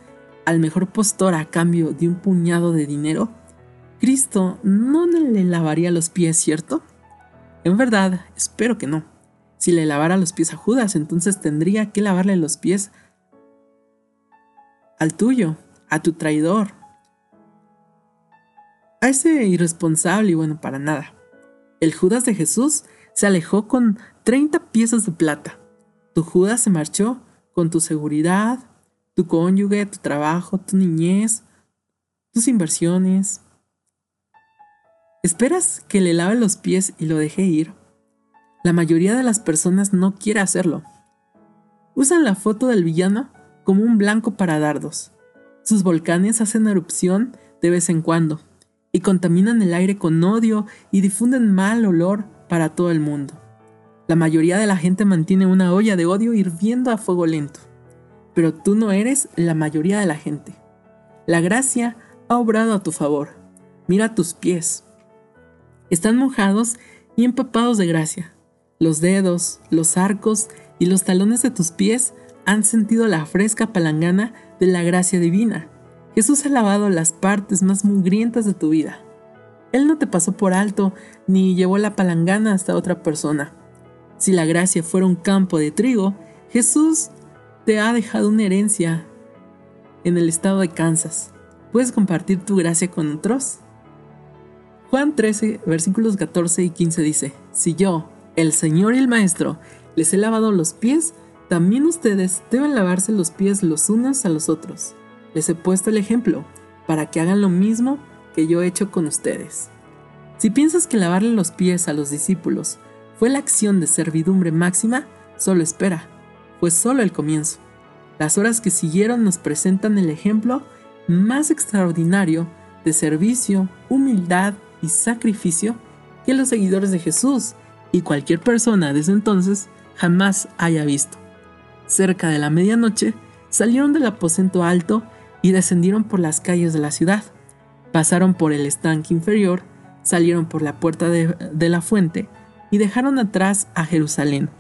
al mejor postor a cambio de un puñado de dinero, Cristo no le lavaría los pies, ¿cierto? En verdad, espero que no. Si le lavara los pies a Judas, entonces tendría que lavarle los pies al tuyo, a tu traidor, a ese irresponsable y bueno para nada. El Judas de Jesús se alejó con 30 piezas de plata tu Judas se marchó con tu seguridad, tu cónyuge, tu trabajo, tu niñez, tus inversiones. ¿Esperas que le lave los pies y lo deje ir? La mayoría de las personas no quiere hacerlo. Usan la foto del villano como un blanco para dardos. Sus volcanes hacen erupción de vez en cuando y contaminan el aire con odio y difunden mal olor para todo el mundo. La mayoría de la gente mantiene una olla de odio hirviendo a fuego lento. Pero tú no eres la mayoría de la gente. La gracia ha obrado a tu favor. Mira tus pies. Están mojados y empapados de gracia. Los dedos, los arcos y los talones de tus pies han sentido la fresca palangana de la gracia divina. Jesús ha lavado las partes más mugrientas de tu vida. Él no te pasó por alto ni llevó la palangana hasta otra persona. Si la gracia fuera un campo de trigo, Jesús te ha dejado una herencia en el estado de Kansas. ¿Puedes compartir tu gracia con otros? Juan 13, versículos 14 y 15 dice, Si yo, el Señor y el Maestro, les he lavado los pies, también ustedes deben lavarse los pies los unos a los otros. Les he puesto el ejemplo, para que hagan lo mismo que yo he hecho con ustedes. Si piensas que lavarle los pies a los discípulos fue la acción de servidumbre máxima, solo espera, fue solo el comienzo. Las horas que siguieron nos presentan el ejemplo más extraordinario de servicio, humildad y sacrificio que los seguidores de Jesús y cualquier persona desde entonces jamás haya visto. Cerca de la medianoche, salieron del aposento alto y descendieron por las calles de la ciudad. Pasaron por el estanque inferior, salieron por la puerta de, de la fuente y dejaron atrás a Jerusalén.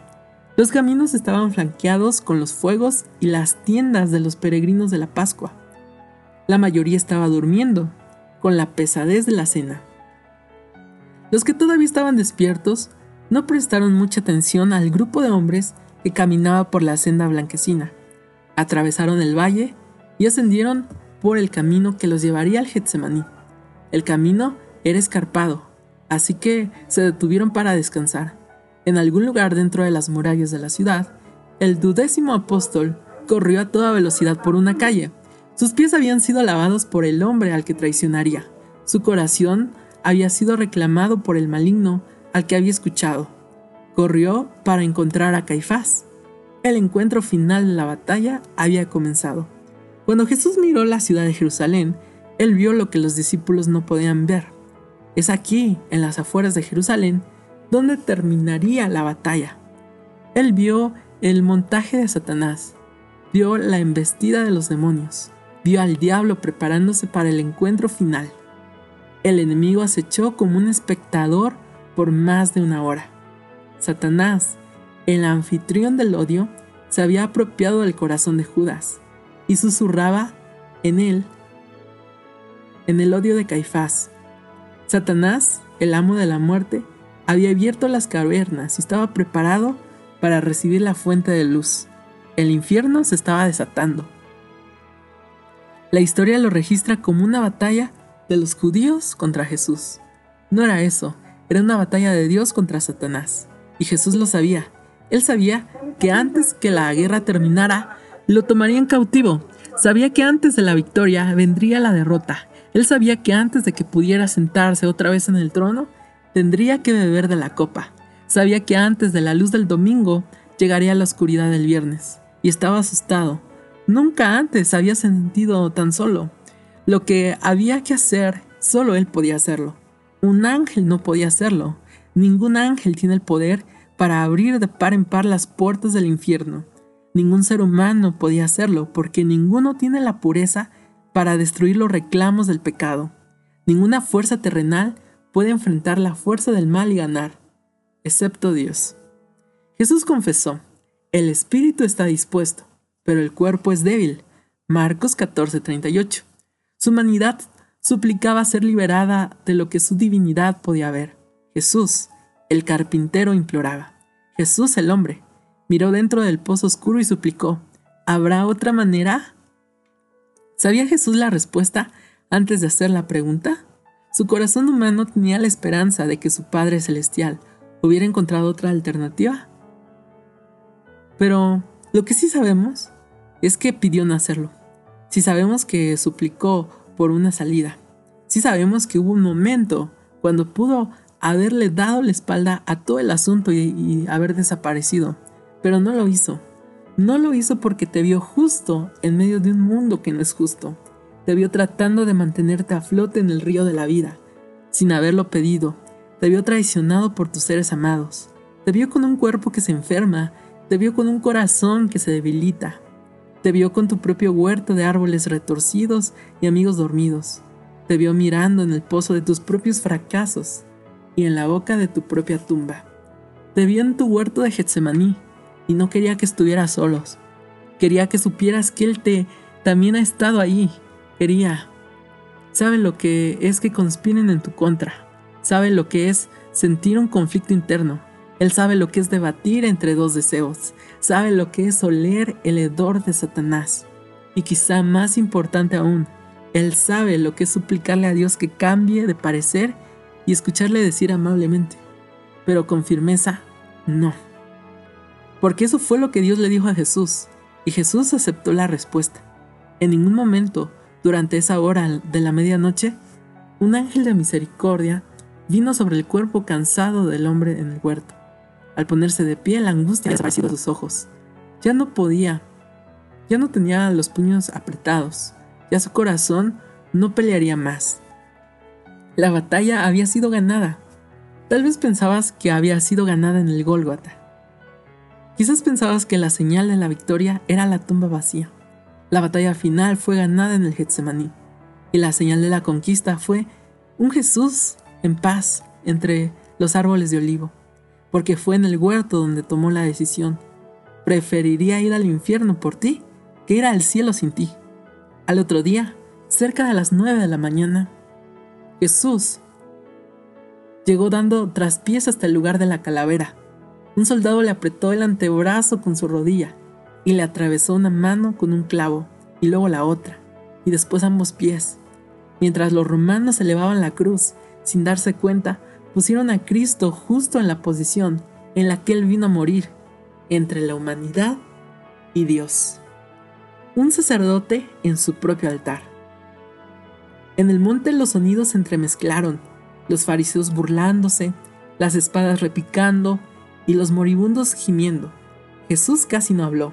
Los caminos estaban flanqueados con los fuegos y las tiendas de los peregrinos de la Pascua. La mayoría estaba durmiendo, con la pesadez de la cena. Los que todavía estaban despiertos no prestaron mucha atención al grupo de hombres que caminaba por la senda blanquecina. Atravesaron el valle y ascendieron por el camino que los llevaría al Getsemaní. El camino era escarpado, así que se detuvieron para descansar. En algún lugar dentro de las murallas de la ciudad, el dudécimo apóstol corrió a toda velocidad por una calle. Sus pies habían sido lavados por el hombre al que traicionaría. Su corazón había sido reclamado por el maligno al que había escuchado. Corrió para encontrar a Caifás. El encuentro final de la batalla había comenzado. Cuando Jesús miró la ciudad de Jerusalén, él vio lo que los discípulos no podían ver. Es aquí, en las afueras de Jerusalén, donde terminaría la batalla. Él vio el montaje de Satanás, vio la embestida de los demonios, vio al diablo preparándose para el encuentro final. El enemigo acechó como un espectador por más de una hora. Satanás, el anfitrión del odio, se había apropiado del corazón de Judas y susurraba en él, en el odio de Caifás. Satanás, el amo de la muerte, había abierto las cavernas y estaba preparado para recibir la fuente de luz. El infierno se estaba desatando. La historia lo registra como una batalla de los judíos contra Jesús. No era eso, era una batalla de Dios contra Satanás. Y Jesús lo sabía. Él sabía que antes que la guerra terminara, lo tomarían cautivo. Sabía que antes de la victoria vendría la derrota. Él sabía que antes de que pudiera sentarse otra vez en el trono, tendría que beber de la copa. Sabía que antes de la luz del domingo llegaría la oscuridad del viernes. Y estaba asustado. Nunca antes había sentido tan solo. Lo que había que hacer, solo él podía hacerlo. Un ángel no podía hacerlo. Ningún ángel tiene el poder para abrir de par en par las puertas del infierno. Ningún ser humano podía hacerlo porque ninguno tiene la pureza para destruir los reclamos del pecado. Ninguna fuerza terrenal puede enfrentar la fuerza del mal y ganar, excepto Dios. Jesús confesó, el espíritu está dispuesto, pero el cuerpo es débil. Marcos 14:38. Su humanidad suplicaba ser liberada de lo que su divinidad podía ver. Jesús, el carpintero, imploraba. Jesús, el hombre, miró dentro del pozo oscuro y suplicó, ¿habrá otra manera? ¿Sabía Jesús la respuesta antes de hacer la pregunta? Su corazón humano tenía la esperanza de que su Padre Celestial hubiera encontrado otra alternativa. Pero lo que sí sabemos es que pidió no hacerlo. Si sabemos que suplicó por una salida, si sabemos que hubo un momento cuando pudo haberle dado la espalda a todo el asunto y, haber desaparecido, pero no lo hizo. No lo hizo porque te vio justo en medio de un mundo que no es justo. Te vio tratando de mantenerte a flote en el río de la vida, sin haberlo pedido. Te vio traicionado por tus seres amados. Te vio con un cuerpo que se enferma. Te vio con un corazón que se debilita. Te vio con tu propio huerto de árboles retorcidos y amigos dormidos. Te vio mirando en el pozo de tus propios fracasos. y en la boca de tu propia tumba. Te vi en tu huerto de Getsemaní y no quería que estuvieras solos. Quería que supieras que Él te también ha estado ahí. Quería. Sabe lo que es que conspiren en tu contra. Sabe lo que es sentir un conflicto interno. Él sabe lo que es debatir entre dos deseos. Sabe lo que es oler el hedor de Satanás. Y quizá más importante aún, Él sabe lo que es suplicarle a Dios que cambie de parecer y escucharle decir amablemente, pero con firmeza, no. Porque eso fue lo que Dios le dijo a Jesús, y Jesús aceptó la respuesta. En ningún momento, durante esa hora de la medianoche, un ángel de misericordia vino sobre el cuerpo cansado del hombre en el huerto. Al ponerse de pie, la angustia desapareció de sus ojos. Ya no podía, ya no tenía los puños apretados, ya su corazón no pelearía más. La batalla había sido ganada. Tal vez pensabas que había sido ganada en el Gólgota. Quizás pensabas que la señal de la victoria era la tumba vacía. La batalla final fue ganada en el Getsemaní. Y la señal de la conquista fue un Jesús en paz entre los árboles de olivo, porque fue en el huerto donde tomó la decisión. Preferiría ir al infierno por ti que ir al cielo sin ti. Al otro día, cerca de las nueve de la mañana, Jesús llegó dando traspiés hasta el lugar de la calavera. Un soldado le apretó el antebrazo con su rodilla y le atravesó una mano con un clavo y luego la otra, y después ambos pies. Mientras los romanos elevaban la cruz sin darse cuenta, pusieron a Cristo justo en la posición en la que Él vino a morir, entre la humanidad y Dios. Un sacerdote en su propio altar. En el monte los sonidos se entremezclaron, los fariseos burlándose, las espadas repicando y los moribundos gimiendo. Jesús casi no habló,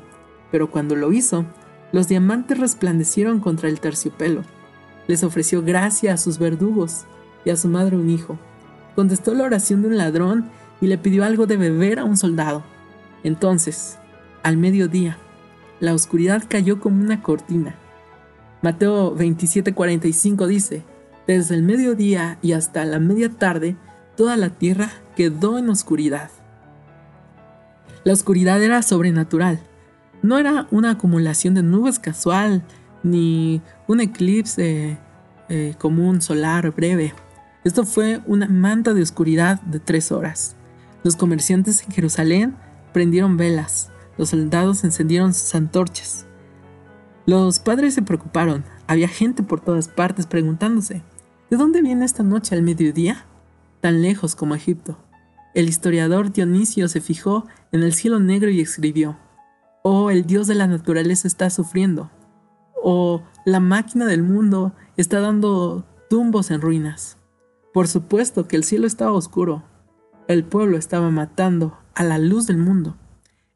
pero cuando lo hizo, los diamantes resplandecieron contra el terciopelo. Les ofreció gracia a sus verdugos y a su madre un hijo. Contestó la oración de un ladrón y le pidió algo de beber a un soldado. Entonces, al mediodía, la oscuridad cayó como una cortina. Mateo 27:45 dice, desde el mediodía y hasta la media tarde, toda la tierra quedó en oscuridad. La oscuridad era sobrenatural. No era una acumulación de nubes casual, ni un eclipse eh, común solar breve. Esto fue una manta de oscuridad de tres horas. Los comerciantes en Jerusalén prendieron velas, los soldados encendieron sus antorchas. Los padres se preocuparon, había gente por todas partes preguntándose, ¿de dónde viene esta noche al mediodía? Tan lejos como Egipto. El historiador Dionisio se fijó en el cielo negro y escribió, Oh, el Dios de la naturaleza está sufriendo. Oh, la máquina del mundo está dando tumbos en ruinas. Por supuesto que el cielo estaba oscuro. El pueblo estaba matando a la luz del mundo.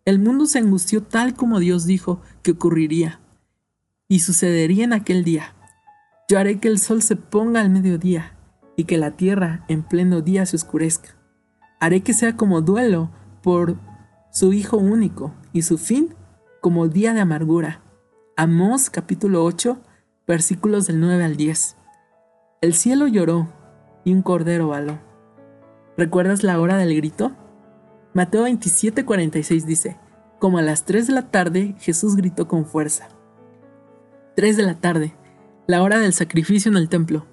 El mundo se angustió tal como Dios dijo que ocurriría. Y sucedería en aquel día. Yo haré que el sol se ponga al mediodía y que la tierra en pleno día se oscurezca. Haré que sea como duelo por su Hijo único y su fin como día de amargura. Amós capítulo 8 versículos del 9 al 10. El cielo lloró y un cordero baló. ¿Recuerdas la hora del grito? Mateo 27:46 dice, como a las 3 de la tarde Jesús gritó con fuerza. 3 de la tarde, la hora del sacrificio en el templo.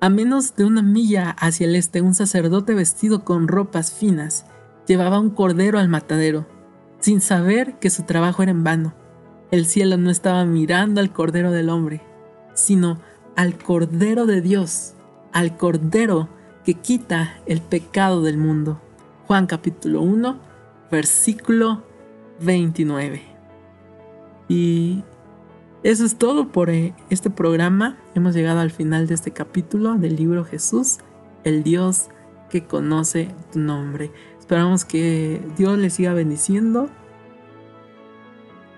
A menos de una milla hacia el este, un sacerdote vestido con ropas finas llevaba un cordero al matadero, sin saber que su trabajo era en vano. El cielo no estaba mirando al cordero del hombre, sino al cordero de Dios al Cordero que quita el pecado del mundo. Juan capítulo 1, versículo 29. Y eso es todo por eh, este programa. Hemos llegado al final de este capítulo del libro Jesús, el Dios que conoce tu nombre. Esperamos que Dios les siga bendiciendo.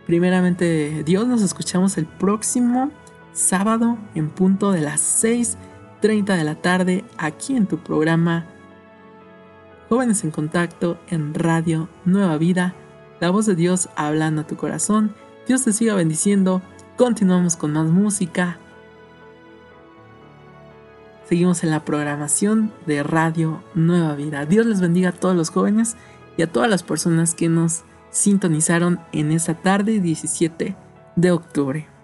Primeramente, Dios, nos escuchamos el próximo sábado en punto de las 6 30 de la tarde aquí en tu programa Jóvenes en Contacto en Radio Nueva Vida, la voz de Dios hablando a tu corazón. Dios te siga bendiciendo. Continuamos con más música. Seguimos en la programación de Radio Nueva Vida. Dios les bendiga a todos los jóvenes y a todas las personas que nos sintonizaron en esa tarde 17 de octubre.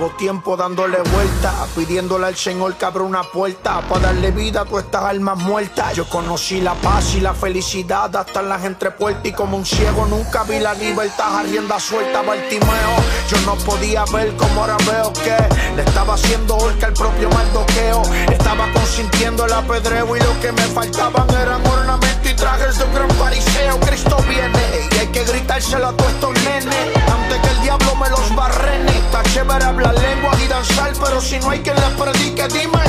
Llevo tiempo dándole vuelta, pidiéndole al Señor que abra una puerta para darle vida a todas estas almas muertas. Yo conocí la paz y la felicidad hasta en las entrepuertas y como un ciego nunca vi la libertad a rienda suelta Bartimeo. Yo no podía ver como ahora veo que le estaba haciendo orca el propio maldoqueo. Estaba consintiendo el apedreo y lo que me faltaban eran ornamentos y trajes de un gran fariseo. Cristo viene y hay que gritárselo a todos estos nenes antes que el diablo me los barrene. Está chévere hablar lengua y danzar, pero si no hay quien les predique, dime.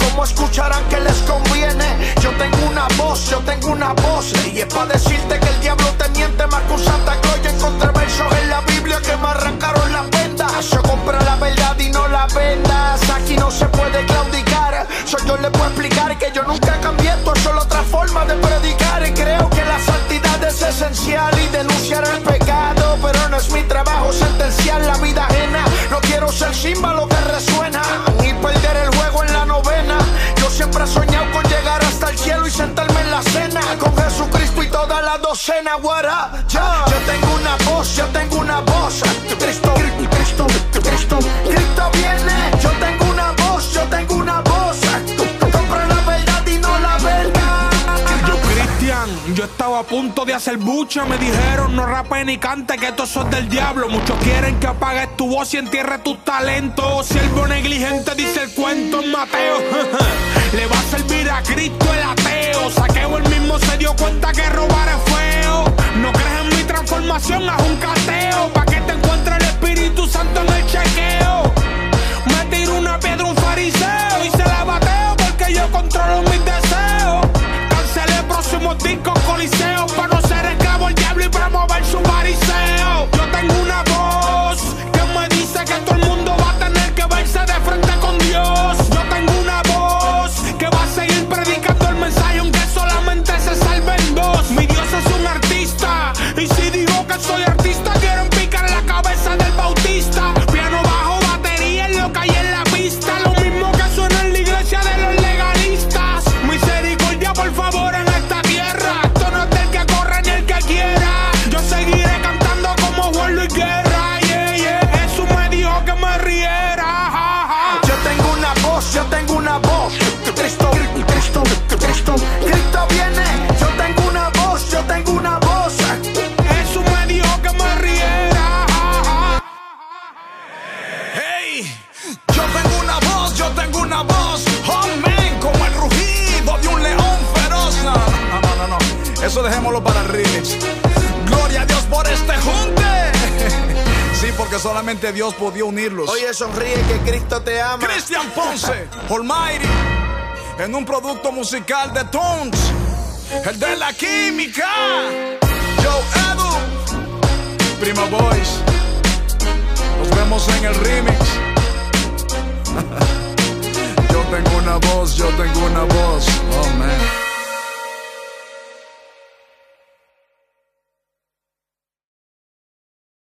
¿Cómo escucharán que les conviene? Yo tengo una voz, yo tengo una voz Y es para decirte que el diablo te miente más que un Santa Claus Yo encontré versos en la Biblia que me arrancaron las vendas Yo compré la verdad y no la vendas Aquí no se puede claudicar Soy yo le puedo explicar que yo nunca cambié Esto es solo otra forma de predicar Y creo que la santidad es esencial Y denunciar el pecado Pero no es mi trabajo símbolo que resuena. Ni perder el juego en la novena. Yo siempre he soñado con llegar hasta el cielo y sentarme en la cena. Con Jesucristo y toda la docena, guara ya. Yo tengo una voz, yo tengo una voz. Cristo, Cristo, Cristo, Cristo viene. Yo tengo estaba a punto de hacer bucha. Me dijeron no rape ni cante, que estos son del diablo. Muchos quieren que apagues tu voz y entierre tus talentos. Siervo negligente, dice el cuento en Mateo. Le va a servir a Cristo el ateo. Saqueo el mismo se dio cuenta que robar es feo. No crees en mi transformación, haz un cateo. Pa' que te encuentre el Espíritu Santo en el chequeo. Solamente Dios podía unirlos. Oye, sonríe que Cristo te ama. Cristian Ponce, Almighty, en un producto musical de Tones, el de la química. Joe Edu, Prima Boys. Nos vemos en el remix. yo tengo una voz, yo tengo una voz. Oh man.